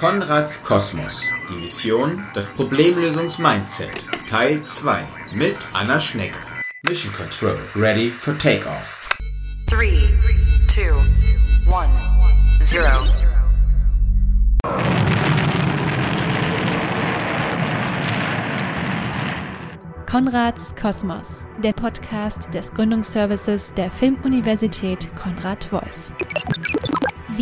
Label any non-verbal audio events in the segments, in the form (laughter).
Konrads Kosmos. Die Mission, das Problemlösungs-Mindset. Teil 2 mit Anna Schnecker. Mission Control. Ready for Takeoff. 3, 2, 1, 0. Konrads Kosmos, der Podcast des Gründungsservices der Filmuniversität Konrad Wolf.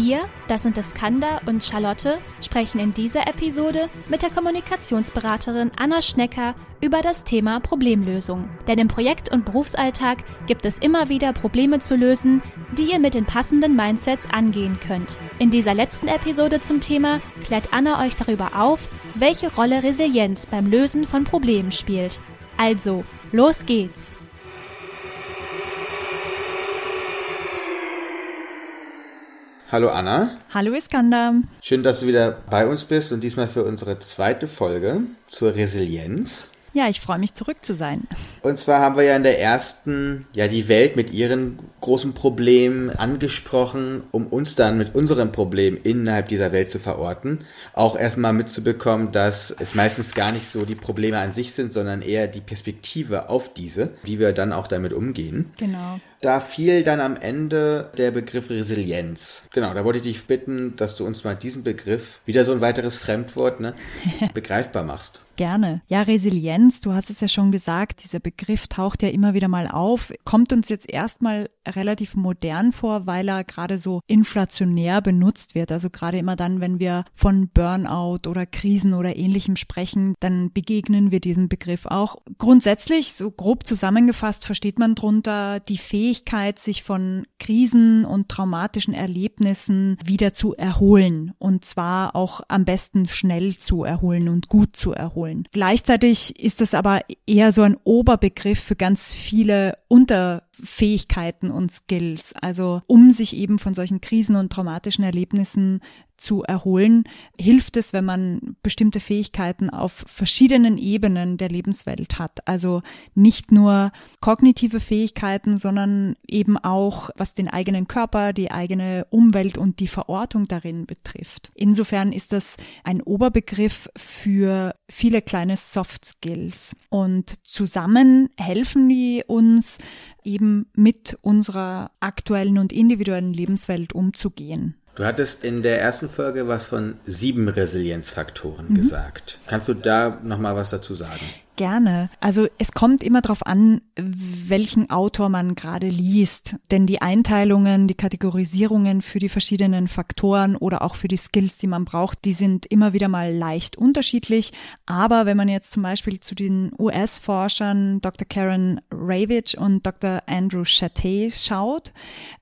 Wir, das sind Iskander und Charlotte, sprechen in dieser Episode mit der Kommunikationsberaterin Anna Schnecker über das Thema Problemlösung. Denn im Projekt- und Berufsalltag gibt es immer wieder Probleme zu lösen, die ihr mit den passenden Mindsets angehen könnt. In dieser letzten Episode zum Thema klärt Anna euch darüber auf, welche Rolle Resilienz beim Lösen von Problemen spielt. Also, los geht's! Hallo Anna. Hallo Iskander. Schön, dass du wieder bei uns bist und diesmal für unsere zweite Folge zur Resilienz. Ja, ich freue mich zurück zu sein. Und zwar haben wir ja in der ersten, ja, die Welt mit ihren großen Problemen angesprochen, um uns dann mit unserem Problem innerhalb dieser Welt zu verorten. Auch erstmal mitzubekommen, dass es meistens gar nicht so die Probleme an sich sind, sondern eher die Perspektive auf diese, wie wir dann auch damit umgehen. Genau. Da fiel dann am Ende der Begriff Resilienz. Genau, da wollte ich dich bitten, dass du uns mal diesen Begriff, wieder so ein weiteres Fremdwort, ne, (laughs) begreifbar machst. Gerne. Ja, Resilienz, du hast es ja schon gesagt, dieser Begriff taucht ja immer wieder mal auf, kommt uns jetzt erstmal relativ modern vor, weil er gerade so inflationär benutzt wird. Also gerade immer dann, wenn wir von Burnout oder Krisen oder ähnlichem sprechen, dann begegnen wir diesem Begriff auch. Grundsätzlich, so grob zusammengefasst, versteht man drunter die Fähigkeit, sich von Krisen und traumatischen Erlebnissen wieder zu erholen. Und zwar auch am besten schnell zu erholen und gut zu erholen. Gleichzeitig ist es aber eher so ein Oberbegriff für ganz viele Unterfähigkeiten und Skills. Also um sich eben von solchen Krisen und traumatischen Erlebnissen zu erholen, hilft es, wenn man bestimmte Fähigkeiten auf verschiedenen Ebenen der Lebenswelt hat. Also nicht nur kognitive Fähigkeiten, sondern eben auch, was den eigenen Körper, die eigene Umwelt und die Verortung darin betrifft. Insofern ist das ein Oberbegriff für viele kleine Soft Skills. Und zusammen helfen die uns eben mit unserer aktuellen und individuellen Lebenswelt umzugehen. Du hattest in der ersten Folge was von sieben Resilienzfaktoren mhm. gesagt. Kannst du da nochmal was dazu sagen? Gerne. Also es kommt immer darauf an, welchen Autor man gerade liest. Denn die Einteilungen, die Kategorisierungen für die verschiedenen Faktoren oder auch für die Skills, die man braucht, die sind immer wieder mal leicht unterschiedlich. Aber wenn man jetzt zum Beispiel zu den US-Forschern Dr. Karen Ravitch und Dr. Andrew Chatté schaut,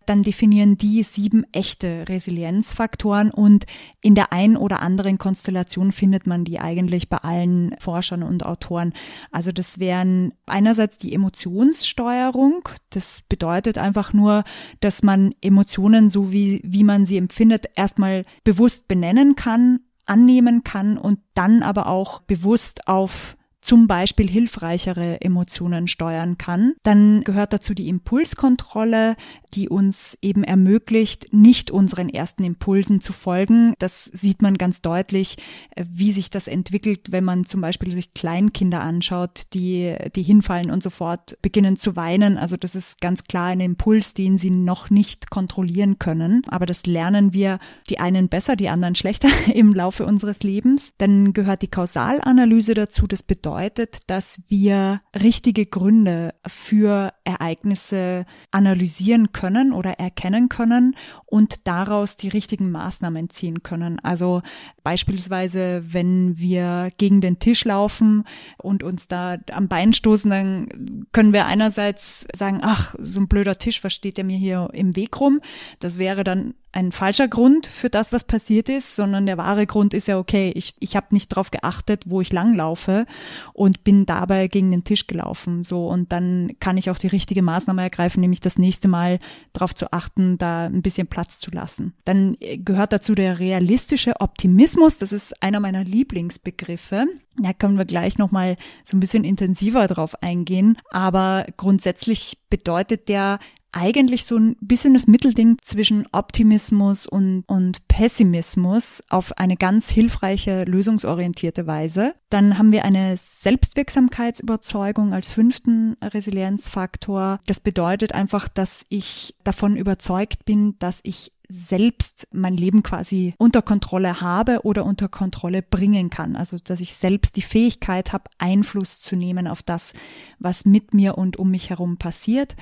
dann definieren die sieben echte Resilienzfaktoren und in der einen oder anderen Konstellation findet man die eigentlich bei allen Forschern und Autoren. Also das wären einerseits die Emotionssteuerung. Das bedeutet einfach nur, dass man Emotionen so wie, wie man sie empfindet, erstmal bewusst benennen kann, annehmen kann und dann aber auch bewusst auf zum Beispiel hilfreichere Emotionen steuern kann. Dann gehört dazu die Impulskontrolle, die uns eben ermöglicht, nicht unseren ersten Impulsen zu folgen. Das sieht man ganz deutlich, äh, wie sich das entwickelt, wenn man zum Beispiel sich Kleinkinder anschaut, die, die hinfallen und sofort beginnen zu weinen. Also das ist ganz klar ein Impuls, den sie noch nicht kontrollieren können. Aber das lernen wir, die einen besser, die anderen schlechter (laughs) im Laufe unseres Lebens. Dann gehört die Kausalanalyse dazu. Das bedeutet, bedeutet, dass wir richtige Gründe für Ereignisse analysieren können oder erkennen können und daraus die richtigen Maßnahmen ziehen können. Also beispielsweise, wenn wir gegen den Tisch laufen und uns da am Bein stoßen, dann können wir einerseits sagen, ach, so ein blöder Tisch, was steht der mir hier im Weg rum? Das wäre dann ein falscher Grund für das, was passiert ist, sondern der wahre Grund ist ja, okay, ich, ich habe nicht darauf geachtet, wo ich langlaufe und bin dabei gegen den Tisch gelaufen. So, und dann kann ich auch die richtige Maßnahme ergreifen, nämlich das nächste Mal darauf zu achten, da ein bisschen Platz zu lassen. Dann äh, gehört dazu der realistische Optimismus. Das ist einer meiner Lieblingsbegriffe. Da können wir gleich nochmal so ein bisschen intensiver drauf eingehen. Aber grundsätzlich bedeutet der eigentlich so ein bisschen das Mittelding zwischen Optimismus und, und Pessimismus auf eine ganz hilfreiche, lösungsorientierte Weise. Dann haben wir eine Selbstwirksamkeitsüberzeugung als fünften Resilienzfaktor. Das bedeutet einfach, dass ich davon überzeugt bin, dass ich selbst mein Leben quasi unter Kontrolle habe oder unter Kontrolle bringen kann. Also dass ich selbst die Fähigkeit habe, Einfluss zu nehmen auf das, was mit mir und um mich herum passiert.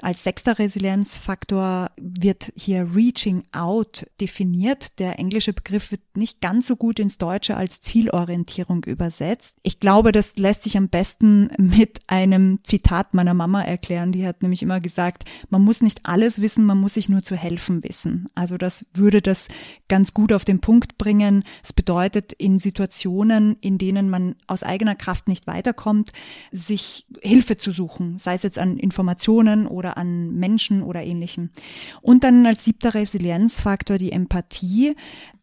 Als sechster Resilienzfaktor wird hier Reaching Out definiert. Der englische Begriff wird nicht ganz so gut ins Deutsche als Zielorientierung übersetzt. Ich glaube, das lässt sich am besten mit einem Zitat meiner Mama erklären. Die hat nämlich immer gesagt, man muss nicht alles wissen, man muss sich nur zu helfen wissen. Also das würde das ganz gut auf den Punkt bringen. Es bedeutet in Situationen, in denen man aus eigener Kraft nicht weiterkommt, sich Hilfe zu suchen, sei es jetzt an Informationen oder oder an Menschen oder ähnlichem. Und dann als siebter Resilienzfaktor die Empathie,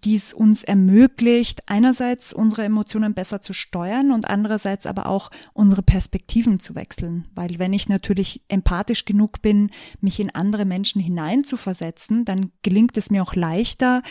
die es uns ermöglicht, einerseits unsere Emotionen besser zu steuern und andererseits aber auch unsere Perspektiven zu wechseln. Weil wenn ich natürlich empathisch genug bin, mich in andere Menschen hineinzuversetzen, dann gelingt es mir auch leichter,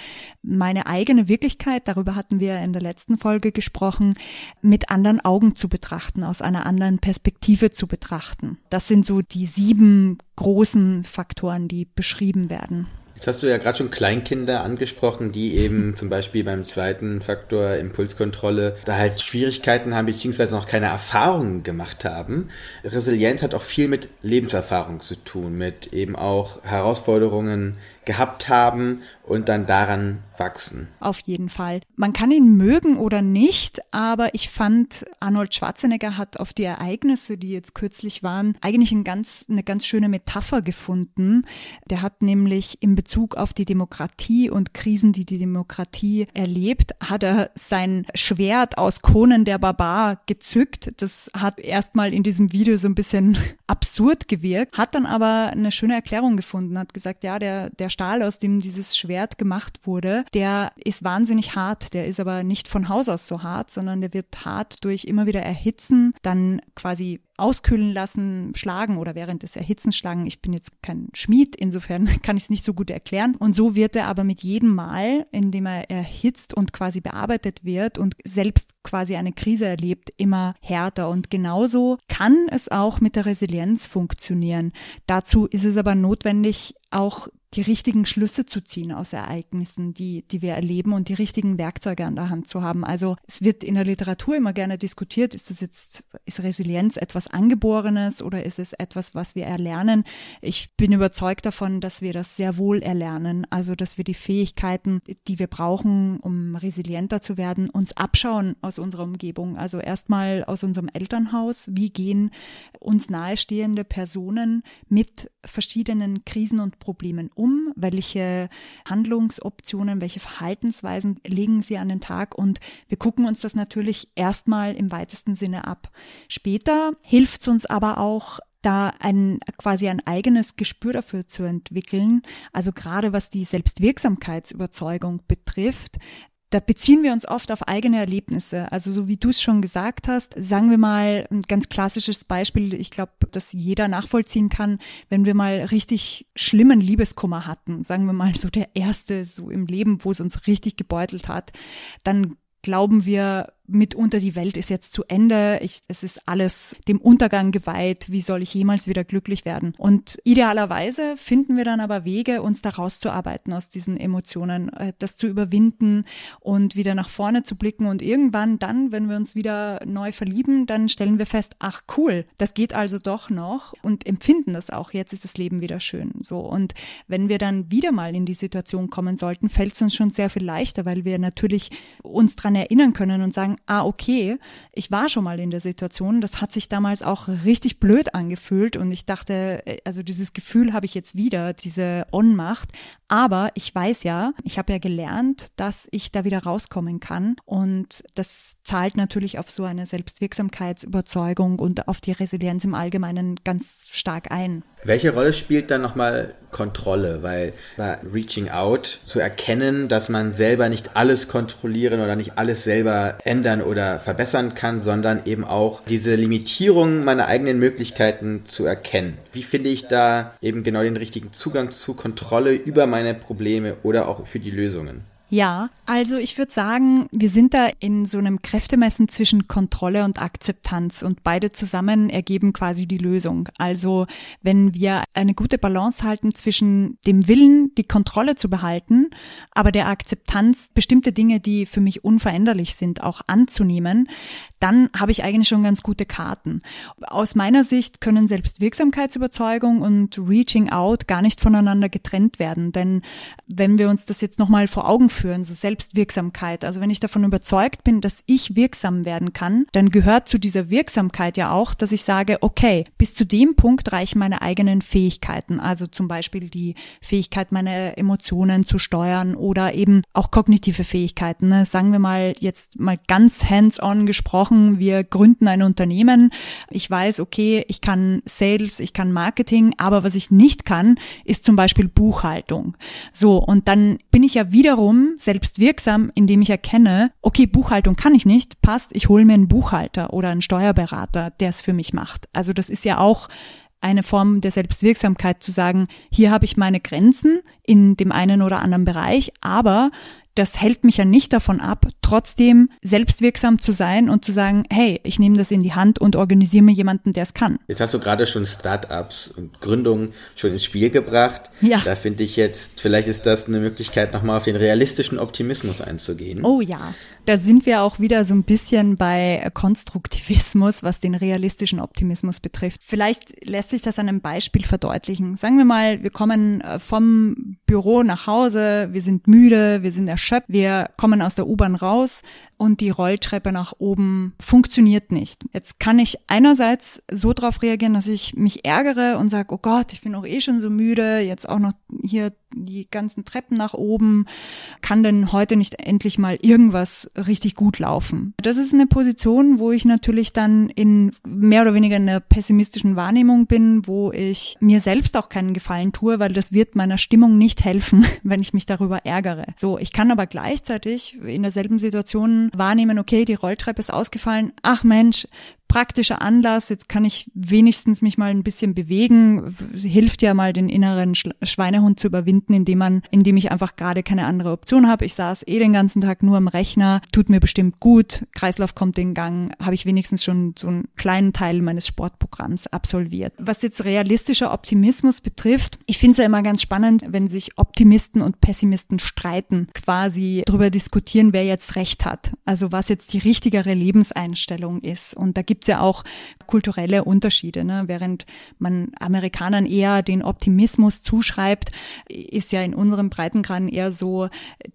meine eigene Wirklichkeit, darüber hatten wir in der letzten Folge gesprochen, mit anderen Augen zu betrachten, aus einer anderen Perspektive zu betrachten. Das sind so die sieben großen Faktoren, die beschrieben werden. Jetzt hast du ja gerade schon Kleinkinder angesprochen, die eben (laughs) zum Beispiel beim zweiten Faktor Impulskontrolle da halt Schwierigkeiten haben, beziehungsweise noch keine Erfahrungen gemacht haben. Resilienz hat auch viel mit Lebenserfahrung zu tun, mit eben auch Herausforderungen gehabt haben und dann daran wachsen. Auf jeden Fall. Man kann ihn mögen oder nicht, aber ich fand, Arnold Schwarzenegger hat auf die Ereignisse, die jetzt kürzlich waren, eigentlich ein ganz, eine ganz schöne Metapher gefunden. Der hat nämlich in Bezug auf die Demokratie und Krisen, die die Demokratie erlebt, hat er sein Schwert aus Konen der Barbar gezückt. Das hat erstmal in diesem Video so ein bisschen (laughs) absurd gewirkt, hat dann aber eine schöne Erklärung gefunden, hat gesagt, ja, der, der Stahl, aus dem dieses Schwert gemacht wurde, der ist wahnsinnig hart. Der ist aber nicht von Haus aus so hart, sondern der wird hart durch immer wieder erhitzen, dann quasi auskühlen lassen, schlagen oder während des Erhitzens schlagen. Ich bin jetzt kein Schmied, insofern (laughs) kann ich es nicht so gut erklären. Und so wird er aber mit jedem Mal, in dem er erhitzt und quasi bearbeitet wird und selbst quasi eine Krise erlebt, immer härter. Und genauso kann es auch mit der Resilienz funktionieren. Dazu ist es aber notwendig, auch die richtigen Schlüsse zu ziehen aus Ereignissen, die, die wir erleben und die richtigen Werkzeuge an der Hand zu haben. Also es wird in der Literatur immer gerne diskutiert, ist das jetzt, ist Resilienz etwas Angeborenes oder ist es etwas, was wir erlernen? Ich bin überzeugt davon, dass wir das sehr wohl erlernen. Also, dass wir die Fähigkeiten, die wir brauchen, um resilienter zu werden, uns abschauen aus unserer Umgebung. Also erstmal aus unserem Elternhaus. Wie gehen uns nahestehende Personen mit verschiedenen Krisen und Problemen um? Um? Welche Handlungsoptionen, welche Verhaltensweisen legen sie an den Tag? Und wir gucken uns das natürlich erstmal im weitesten Sinne ab. Später hilft es uns aber auch, da ein quasi ein eigenes Gespür dafür zu entwickeln. Also gerade was die Selbstwirksamkeitsüberzeugung betrifft, da beziehen wir uns oft auf eigene Erlebnisse. Also so wie du es schon gesagt hast, sagen wir mal ein ganz klassisches Beispiel, ich glaube, dass jeder nachvollziehen kann, wenn wir mal richtig schlimmen Liebeskummer hatten, sagen wir mal so der erste so im Leben, wo es uns richtig gebeutelt hat, dann glauben wir mitunter die Welt ist jetzt zu Ende, ich, es ist alles dem Untergang geweiht, wie soll ich jemals wieder glücklich werden? Und idealerweise finden wir dann aber Wege, uns da rauszuarbeiten aus diesen Emotionen, äh, das zu überwinden und wieder nach vorne zu blicken. Und irgendwann dann, wenn wir uns wieder neu verlieben, dann stellen wir fest, ach cool, das geht also doch noch und empfinden das auch, jetzt ist das Leben wieder schön. So. Und wenn wir dann wieder mal in die Situation kommen sollten, fällt es uns schon sehr viel leichter, weil wir natürlich uns dran erinnern können und sagen, sagen, ah, okay, ich war schon mal in der Situation, das hat sich damals auch richtig blöd angefühlt und ich dachte, äh, also dieses Gefühl habe ich jetzt wieder, diese Ohnmacht, aber ich weiß ja, ich habe ja gelernt, dass ich da wieder rauskommen kann und das zahlt natürlich auf so eine Selbstwirksamkeitsüberzeugung und auf die Resilienz im Allgemeinen ganz stark ein. Welche Rolle spielt dann nochmal Kontrolle? Weil bei Reaching Out zu erkennen, dass man selber nicht alles kontrollieren oder nicht alles selber ändern oder verbessern kann, sondern eben auch diese Limitierung meiner eigenen Möglichkeiten zu erkennen. Wie finde ich da eben genau den richtigen Zugang zu Kontrolle über meine Probleme oder auch für die Lösungen? Ja, also ich würde sagen, wir sind da in so einem Kräftemessen zwischen Kontrolle und Akzeptanz und beide zusammen ergeben quasi die Lösung. Also wenn wir eine gute Balance halten zwischen dem Willen, die Kontrolle zu behalten, aber der Akzeptanz, bestimmte Dinge, die für mich unveränderlich sind, auch anzunehmen, dann habe ich eigentlich schon ganz gute Karten. Aus meiner Sicht können Selbstwirksamkeitsüberzeugung und Reaching Out gar nicht voneinander getrennt werden, denn wenn wir uns das jetzt nochmal vor Augen führen, führen, so Selbstwirksamkeit. Also wenn ich davon überzeugt bin, dass ich wirksam werden kann, dann gehört zu dieser Wirksamkeit ja auch, dass ich sage, okay, bis zu dem Punkt reichen meine eigenen Fähigkeiten. Also zum Beispiel die Fähigkeit, meine Emotionen zu steuern oder eben auch kognitive Fähigkeiten. Ne? Sagen wir mal jetzt mal ganz hands-on gesprochen, wir gründen ein Unternehmen. Ich weiß, okay, ich kann Sales, ich kann Marketing, aber was ich nicht kann, ist zum Beispiel Buchhaltung. So, und dann bin ich ja wiederum wirksam, indem ich erkenne, okay, Buchhaltung kann ich nicht, passt, ich hole mir einen Buchhalter oder einen Steuerberater, der es für mich macht. Also das ist ja auch eine Form der Selbstwirksamkeit zu sagen, hier habe ich meine Grenzen in dem einen oder anderen Bereich, aber das hält mich ja nicht davon ab, trotzdem selbstwirksam zu sein und zu sagen, hey, ich nehme das in die Hand und organisiere mir jemanden, der es kann. Jetzt hast du gerade schon Startups und Gründungen schon ins Spiel gebracht. Ja. Da finde ich jetzt, vielleicht ist das eine Möglichkeit, nochmal auf den realistischen Optimismus einzugehen. Oh ja, da sind wir auch wieder so ein bisschen bei Konstruktivismus, was den realistischen Optimismus betrifft. Vielleicht lässt sich das an einem Beispiel verdeutlichen. Sagen wir mal, wir kommen äh, vom Büro nach Hause, wir sind müde, wir sind erschöpft erschöpft. Wir kommen aus der U-Bahn raus und die Rolltreppe nach oben funktioniert nicht. Jetzt kann ich einerseits so drauf reagieren, dass ich mich ärgere und sage, oh Gott, ich bin auch eh schon so müde, jetzt auch noch hier die ganzen Treppen nach oben, kann denn heute nicht endlich mal irgendwas richtig gut laufen? Das ist eine Position, wo ich natürlich dann in mehr oder weniger einer pessimistischen Wahrnehmung bin, wo ich mir selbst auch keinen Gefallen tue, weil das wird meiner Stimmung nicht helfen, (laughs) wenn ich mich darüber ärgere. So, ich kann aber gleichzeitig in derselben Situation wahrnehmen, okay, die Rolltreppe ist ausgefallen, ach Mensch, praktischer Anlass, jetzt kann ich wenigstens mich mal ein bisschen bewegen, hilft ja mal den inneren Schweinehund zu überwinden, indem man, indem ich einfach gerade keine andere Option habe. Ich saß eh den ganzen Tag nur am Rechner, tut mir bestimmt gut, Kreislauf kommt in Gang, habe ich wenigstens schon so einen kleinen Teil meines Sportprogramms absolviert. Was jetzt realistischer Optimismus betrifft, ich finde es ja immer ganz spannend, wenn sich Optimisten und Pessimisten streiten, quasi darüber diskutieren, wer jetzt recht hat. Also was jetzt die richtigere Lebenseinstellung ist. Und da gibt gibt's ja auch kulturelle Unterschiede. Ne? Während man Amerikanern eher den Optimismus zuschreibt, ist ja in unserem Breitengraden eher so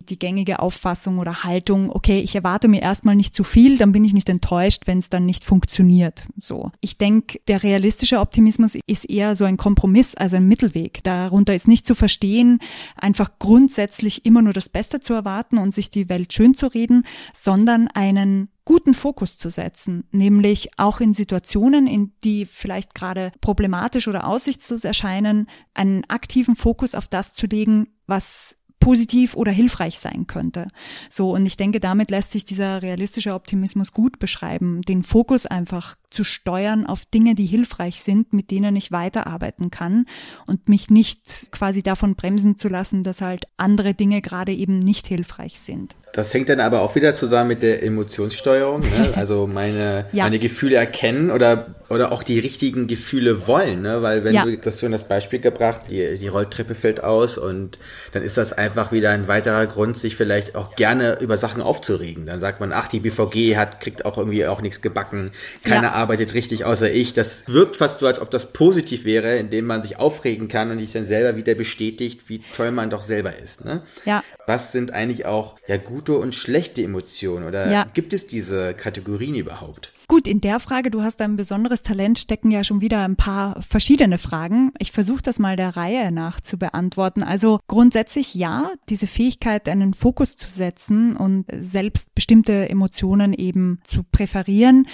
die gängige Auffassung oder Haltung, okay, ich erwarte mir erstmal nicht zu viel, dann bin ich nicht enttäuscht, wenn es dann nicht funktioniert. So. Ich denke, der realistische Optimismus ist eher so ein Kompromiss, also ein Mittelweg. Darunter ist nicht zu verstehen, einfach grundsätzlich immer nur das Beste zu erwarten und sich die Welt schön zu reden, sondern einen guten Fokus zu setzen, nämlich auch in Situationen, in die vielleicht gerade problematisch oder aussichtslos erscheinen, einen aktiven Fokus auf das zu legen, was positiv oder hilfreich sein könnte. So, und ich denke, damit lässt sich dieser realistische Optimismus gut beschreiben, den Fokus einfach zu steuern auf Dinge, die hilfreich sind, mit denen ich weiterarbeiten kann und mich nicht quasi davon bremsen zu lassen, dass halt andere Dinge gerade eben nicht hilfreich sind. Das hängt dann aber auch wieder zusammen mit der Emotionssteuerung, ne? also meine, ja. meine Gefühle erkennen oder, oder auch die richtigen Gefühle wollen, ne? weil wenn ja. du das schon das Beispiel gebracht, die, die Rolltreppe fällt aus und dann ist das einfach wieder ein weiterer Grund, sich vielleicht auch gerne über Sachen aufzuregen. Dann sagt man, ach, die BVG hat, kriegt auch irgendwie auch nichts gebacken, keiner ja. arbeitet richtig außer ich. Das wirkt fast so, als ob das positiv wäre, indem man sich aufregen kann und sich dann selber wieder bestätigt, wie toll man doch selber ist. Ne? Ja. Was sind eigentlich auch ja gute und schlechte Emotionen oder ja. gibt es diese Kategorien überhaupt? Gut, in der Frage, du hast ein besonderes Talent, stecken ja schon wieder ein paar verschiedene Fragen. Ich versuche das mal der Reihe nach zu beantworten. Also grundsätzlich ja, diese Fähigkeit, einen Fokus zu setzen und selbst bestimmte Emotionen eben zu präferieren,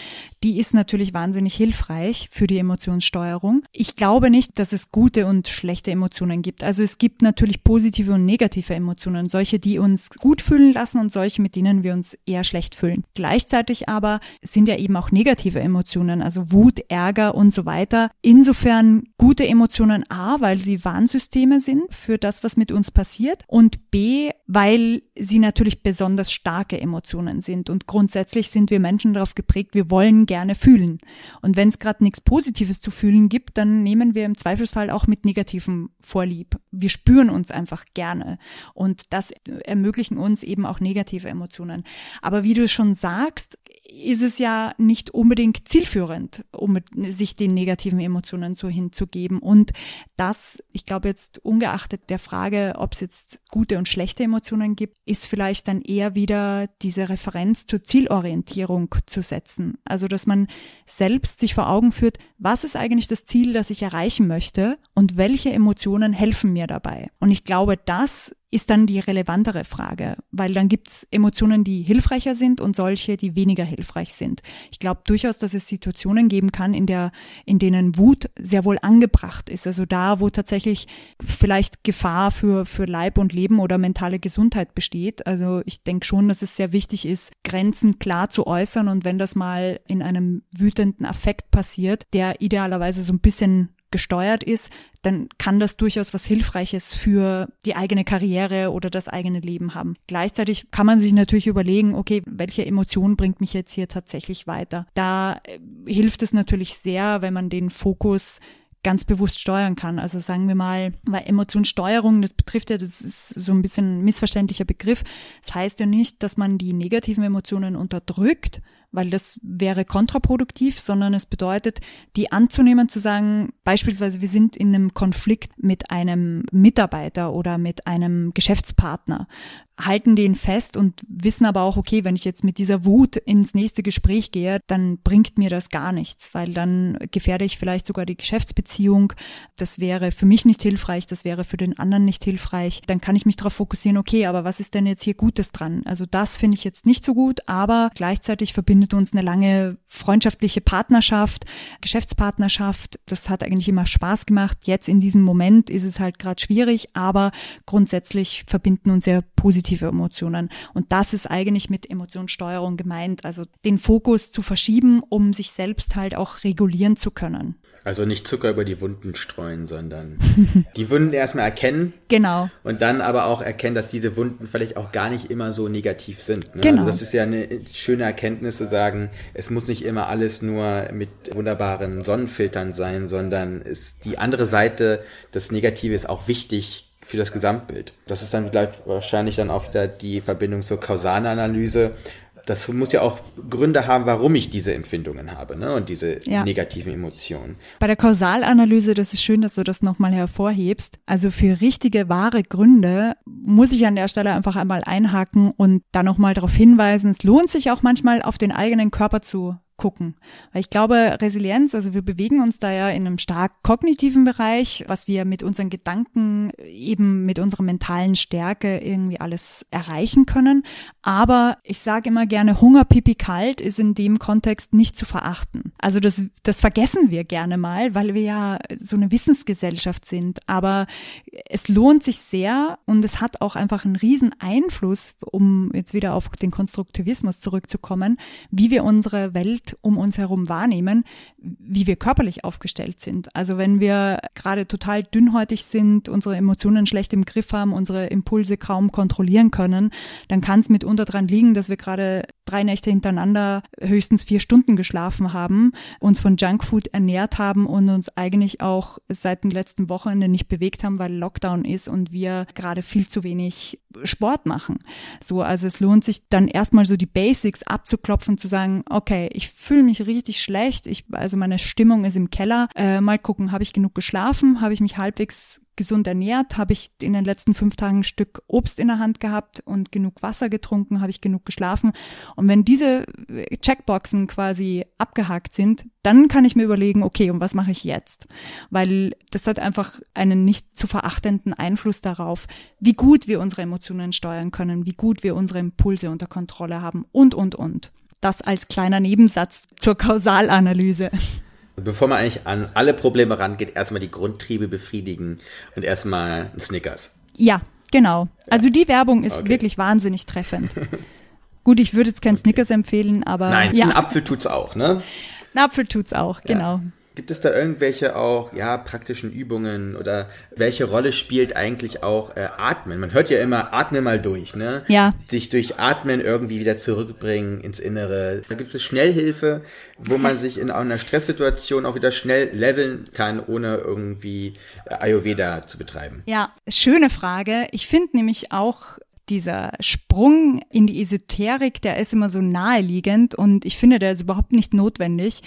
die ist natürlich wahnsinnig hilfreich für die Emotionssteuerung. Ich glaube nicht, dass es gute und schlechte Emotionen gibt. Also es gibt natürlich positive und negative Emotionen, solche, die uns gut fühlen lassen und solche, mit denen wir uns eher schlecht fühlen. Gleichzeitig aber sind ja eben auch negative Emotionen, also Wut, Ärger und so weiter. Insofern gute Emotionen A, weil sie Warnsysteme sind für das, was mit uns passiert und B, weil sie natürlich besonders starke Emotionen sind und grundsätzlich sind wir Menschen darauf geprägt, wir wollen gerne fühlen. Und wenn es gerade nichts Positives zu fühlen gibt, dann nehmen wir im Zweifelsfall auch mit Negativen Vorlieb. Wir spüren uns einfach gerne und das ermöglichen uns eben auch negative Emotionen. Aber wie du schon sagst, ist es ja nicht unbedingt zielführend, um sich den negativen Emotionen so hinzugeben. Und das, ich glaube jetzt ungeachtet der Frage, ob es jetzt gute und schlechte Emotionen gibt, ist vielleicht dann eher wieder diese Referenz zur Zielorientierung zu setzen. Also, dass man selbst sich vor Augen führt, was ist eigentlich das Ziel, das ich erreichen möchte und welche Emotionen helfen mir dabei. Und ich glaube, das ist dann die relevantere Frage, weil dann gibt's Emotionen, die hilfreicher sind und solche, die weniger hilfreich sind. Ich glaube durchaus, dass es Situationen geben kann, in der, in denen Wut sehr wohl angebracht ist. Also da, wo tatsächlich vielleicht Gefahr für, für Leib und Leben oder mentale Gesundheit besteht. Also ich denke schon, dass es sehr wichtig ist, Grenzen klar zu äußern und wenn das mal in einem wütenden Affekt passiert, der idealerweise so ein bisschen gesteuert ist, dann kann das durchaus was Hilfreiches für die eigene Karriere oder das eigene Leben haben. Gleichzeitig kann man sich natürlich überlegen, okay, welche Emotion bringt mich jetzt hier tatsächlich weiter? Da äh, hilft es natürlich sehr, wenn man den Fokus ganz bewusst steuern kann. Also sagen wir mal, weil Emotionssteuerung, das betrifft ja, das ist so ein bisschen ein missverständlicher Begriff. Das heißt ja nicht, dass man die negativen Emotionen unterdrückt, weil das wäre kontraproduktiv, sondern es bedeutet, die anzunehmen, zu sagen, beispielsweise wir sind in einem Konflikt mit einem Mitarbeiter oder mit einem Geschäftspartner halten den fest und wissen aber auch, okay, wenn ich jetzt mit dieser Wut ins nächste Gespräch gehe, dann bringt mir das gar nichts, weil dann gefährde ich vielleicht sogar die Geschäftsbeziehung. Das wäre für mich nicht hilfreich, das wäre für den anderen nicht hilfreich. Dann kann ich mich darauf fokussieren, okay, aber was ist denn jetzt hier Gutes dran? Also das finde ich jetzt nicht so gut, aber gleichzeitig verbindet uns eine lange freundschaftliche Partnerschaft, Geschäftspartnerschaft. Das hat eigentlich immer Spaß gemacht. Jetzt in diesem Moment ist es halt gerade schwierig, aber grundsätzlich verbinden uns ja positiv positive Emotionen. Und das ist eigentlich mit Emotionssteuerung gemeint, also den Fokus zu verschieben, um sich selbst halt auch regulieren zu können. Also nicht Zucker über die Wunden streuen, sondern (laughs) die Wunden erstmal erkennen. Genau. Und dann aber auch erkennen, dass diese Wunden vielleicht auch gar nicht immer so negativ sind. Ne? Genau. Also das ist ja eine schöne Erkenntnis zu sagen, es muss nicht immer alles nur mit wunderbaren Sonnenfiltern sein, sondern ist die andere Seite, das Negative ist auch wichtig für das Gesamtbild. Das ist dann gleich wahrscheinlich dann auch wieder die Verbindung zur Kausalanalyse. Das muss ja auch Gründe haben, warum ich diese Empfindungen habe ne? und diese ja. negativen Emotionen. Bei der Kausalanalyse, das ist schön, dass du das nochmal hervorhebst. Also für richtige, wahre Gründe muss ich an der Stelle einfach einmal einhaken und da nochmal darauf hinweisen, es lohnt sich auch manchmal auf den eigenen Körper zu gucken. Weil ich glaube, Resilienz, also wir bewegen uns da ja in einem stark kognitiven Bereich, was wir mit unseren Gedanken eben mit unserer mentalen Stärke irgendwie alles erreichen können. Aber ich sage immer gerne, Hunger, Pipi, kalt ist in dem Kontext nicht zu verachten. Also das, das vergessen wir gerne mal, weil wir ja so eine Wissensgesellschaft sind. Aber es lohnt sich sehr und es hat auch einfach einen riesen Einfluss, um jetzt wieder auf den Konstruktivismus zurückzukommen, wie wir unsere Welt Welt um uns herum wahrnehmen, wie wir körperlich aufgestellt sind. Also wenn wir gerade total dünnhäutig sind, unsere Emotionen schlecht im Griff haben, unsere Impulse kaum kontrollieren können, dann kann es mitunter daran liegen, dass wir gerade drei Nächte hintereinander höchstens vier Stunden geschlafen haben, uns von Junkfood ernährt haben und uns eigentlich auch seit den letzten Wochenende nicht bewegt haben, weil Lockdown ist und wir gerade viel zu wenig Sport machen. So, also es lohnt sich dann erstmal so die Basics abzuklopfen, zu sagen, okay, ich fühle mich richtig schlecht, ich, also meine Stimmung ist im Keller. Äh, mal gucken, habe ich genug geschlafen, habe ich mich halbwegs gesund ernährt, habe ich in den letzten fünf Tagen ein Stück Obst in der Hand gehabt und genug Wasser getrunken, habe ich genug geschlafen. Und wenn diese Checkboxen quasi abgehakt sind, dann kann ich mir überlegen, okay, und was mache ich jetzt? Weil das hat einfach einen nicht zu verachtenden Einfluss darauf, wie gut wir unsere Emotionen steuern können, wie gut wir unsere Impulse unter Kontrolle haben und, und, und. Das als kleiner Nebensatz zur Kausalanalyse. Bevor man eigentlich an alle Probleme rangeht, erstmal die Grundtriebe befriedigen und erstmal ein Snickers. Ja, genau. Also die Werbung ist Okay. wirklich wahnsinnig treffend. (laughs) Gut, ich würde jetzt kein Snickers empfehlen, aber Nein, ja, ein Apfel tut's auch, ne? ein Apfel tut's auch, genau. Gibt es da irgendwelche auch, ja, praktischen Übungen oder welche Rolle spielt eigentlich auch äh, Atmen? Man hört ja immer, atme mal durch, ne? Ja. Sich durch Atmen irgendwie wieder zurückbringen ins Innere. Da gibt es Schnellhilfe, wo man sich in einer Stresssituation auch wieder schnell leveln kann, ohne irgendwie äh, Ayurveda zu betreiben. Ja, schöne Frage. Ich finde nämlich auch dieser Sprung in die Esoterik, der ist immer so naheliegend und ich finde, der ist überhaupt nicht notwendig.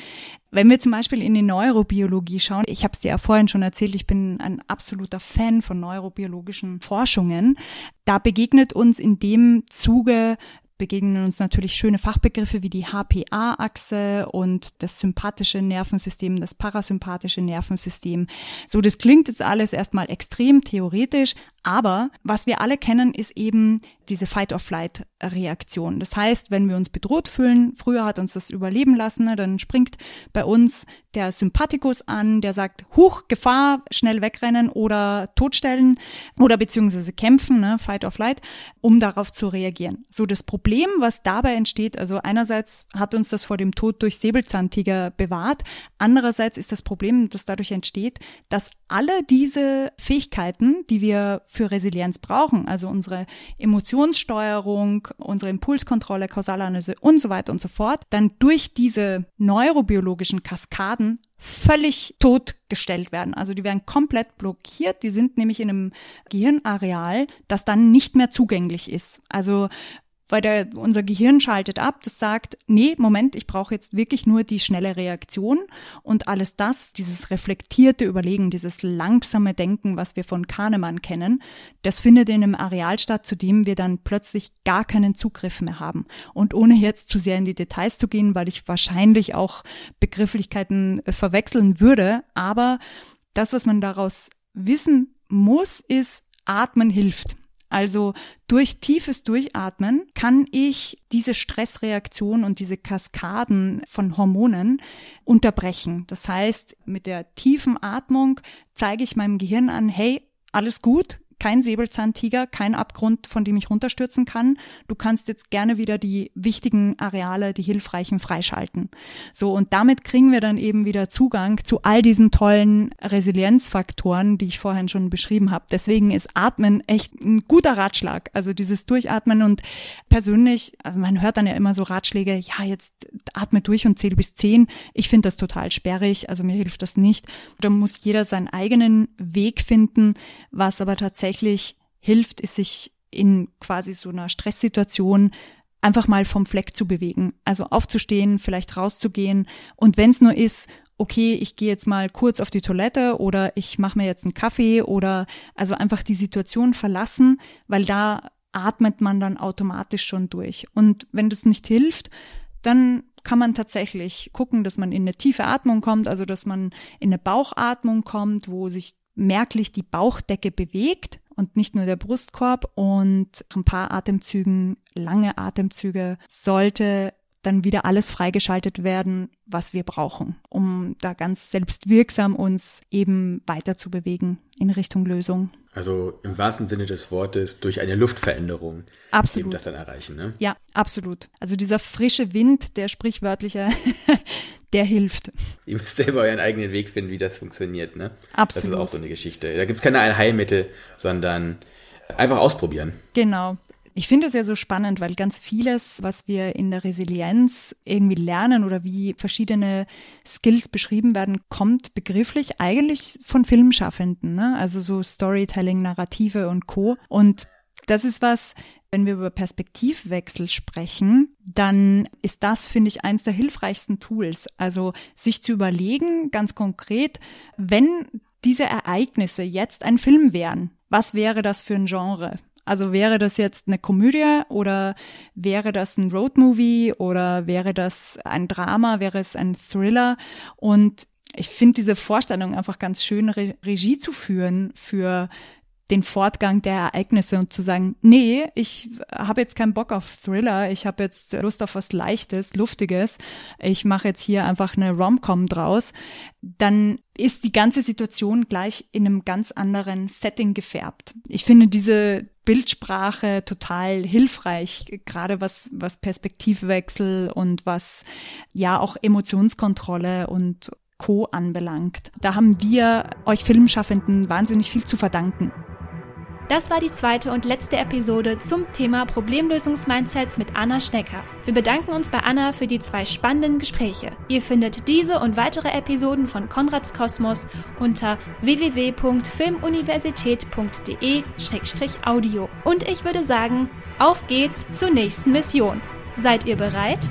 Wenn wir zum Beispiel in die Neurobiologie schauen, ich habe es dir ja vorhin schon erzählt, ich bin ein absoluter Fan von neurobiologischen Forschungen. Da begegnet uns in dem Zuge begegnen uns natürlich schöne Fachbegriffe wie die HPA-Achse und das sympathische Nervensystem, das parasympathische Nervensystem. So, das klingt jetzt alles erstmal extrem theoretisch, aber was wir alle kennen, ist eben diese Fight-or-Flight-Reaktion. Das heißt, wenn wir uns bedroht fühlen, früher hat uns das überleben lassen, ne, dann springt bei uns der Sympathikus an, der sagt, Huch, Gefahr, schnell wegrennen oder totstellen oder beziehungsweise kämpfen, ne, Fight or Flight, um darauf zu reagieren. So das Problem, was dabei entsteht, also einerseits hat uns das vor dem Tod durch Säbelzahntiger bewahrt, andererseits ist das Problem, das dadurch entsteht, dass alle diese Fähigkeiten, die wir für Resilienz brauchen, also unsere Emotionssteuerung, unsere Impulskontrolle, Kausalanalyse und so weiter und so fort, dann durch diese neurobiologischen Kaskaden völlig totgestellt werden. Also die werden komplett blockiert. Die sind nämlich in einem Gehirnareal, das dann nicht mehr zugänglich ist. Also weil der, unser Gehirn schaltet ab, das sagt, nee, Moment, ich brauche jetzt wirklich nur die schnelle Reaktion und alles das, dieses reflektierte Überlegen, dieses langsame Denken, was wir von Kahnemann kennen, das findet in einem Areal statt, zu dem wir dann plötzlich gar keinen Zugriff mehr haben. Und ohne jetzt zu sehr in die Details zu gehen, weil ich wahrscheinlich auch Begrifflichkeiten äh, verwechseln würde, aber das, was man daraus wissen muss, ist, Atmen hilft. Also durch tiefes Durchatmen kann ich diese Stressreaktion und diese Kaskaden von Hormonen unterbrechen. Das heißt, mit der tiefen Atmung zeige ich meinem Gehirn an, hey, alles gut, kein Säbelzahntiger, kein Abgrund, von dem ich runterstürzen kann. Du kannst jetzt gerne wieder die wichtigen Areale, die hilfreichen freischalten. So, und damit kriegen wir dann eben wieder Zugang zu all diesen tollen Resilienzfaktoren, die ich vorhin schon beschrieben habe. Deswegen ist Atmen echt ein guter Ratschlag. Also dieses Durchatmen und persönlich, also man hört dann ja immer so Ratschläge, ja, jetzt atme durch und zähl bis zehn. Ich finde das total sperrig, also mir hilft das nicht. Da muss jeder seinen eigenen Weg finden, was aber tatsächlich hilft, ist sich in quasi so einer Stresssituation einfach mal vom Fleck zu bewegen. Also aufzustehen, vielleicht rauszugehen und wenn es nur ist, okay, ich gehe jetzt mal kurz auf die Toilette oder ich mache mir jetzt einen Kaffee oder also einfach die Situation verlassen, weil da atmet man dann automatisch schon durch. Und wenn das nicht hilft, dann kann man tatsächlich gucken, dass man in eine tiefe Atmung kommt, also dass man in eine Bauchatmung kommt, wo sich merklich die Bauchdecke bewegt und nicht nur der Brustkorb und ein paar Atemzügen, lange Atemzüge sollte dann wieder alles freigeschaltet werden, was wir brauchen, um da ganz selbstwirksam uns eben weiter zu bewegen in Richtung Lösung. Also im wahrsten Sinne des Wortes durch eine Luftveränderung Absolut. eben das dann erreichen. Ne? Ja, absolut. Also dieser frische Wind, der sprichwörtliche, (laughs) der hilft. Ihr müsst selber euren eigenen Weg finden, wie das funktioniert. Ne? Absolut. Das ist auch so eine Geschichte. Da gibt es keine Heilmittel, sondern einfach ausprobieren. Genau. Ich finde es ja so spannend, weil ganz vieles, was wir in der Resilienz irgendwie lernen oder wie verschiedene Skills beschrieben werden, kommt begrifflich eigentlich von Filmschaffenden, ne? also so Storytelling, Narrative und Co. Und das ist was, wenn wir über Perspektivwechsel sprechen, dann ist das, finde ich, eins der hilfreichsten Tools. Also sich zu überlegen, ganz konkret, wenn diese Ereignisse jetzt ein Film wären, was wäre das für ein Genre? Also wäre das jetzt eine Komödie oder wäre das ein Roadmovie oder wäre das ein Drama, wäre es ein Thriller? Und ich finde diese Vorstellung einfach ganz schön, Re Regie zu führen für den Fortgang der Ereignisse und zu sagen, nee, ich habe jetzt keinen Bock auf Thriller, ich habe jetzt Lust auf was Leichtes, Luftiges, ich mache jetzt hier einfach eine Rom-Com draus, dann ist die ganze Situation gleich in einem ganz anderen Setting gefärbt. Ich finde diese Bildsprache total hilfreich, gerade was, was Perspektivwechsel und was ja auch Emotionskontrolle und Co. anbelangt. Da haben wir euch Filmschaffenden wahnsinnig viel zu verdanken. Das war die zweite und letzte Episode zum Thema Problemlösungsmindsets mit Anna Schnecker. Wir bedanken uns bei Anna für die zwei spannenden Gespräche. Ihr findet diese und weitere Episoden von Konrads Kosmos unter www.filmuniversität.de-audio. Und ich würde sagen, auf geht's zur nächsten Mission. Seid ihr bereit?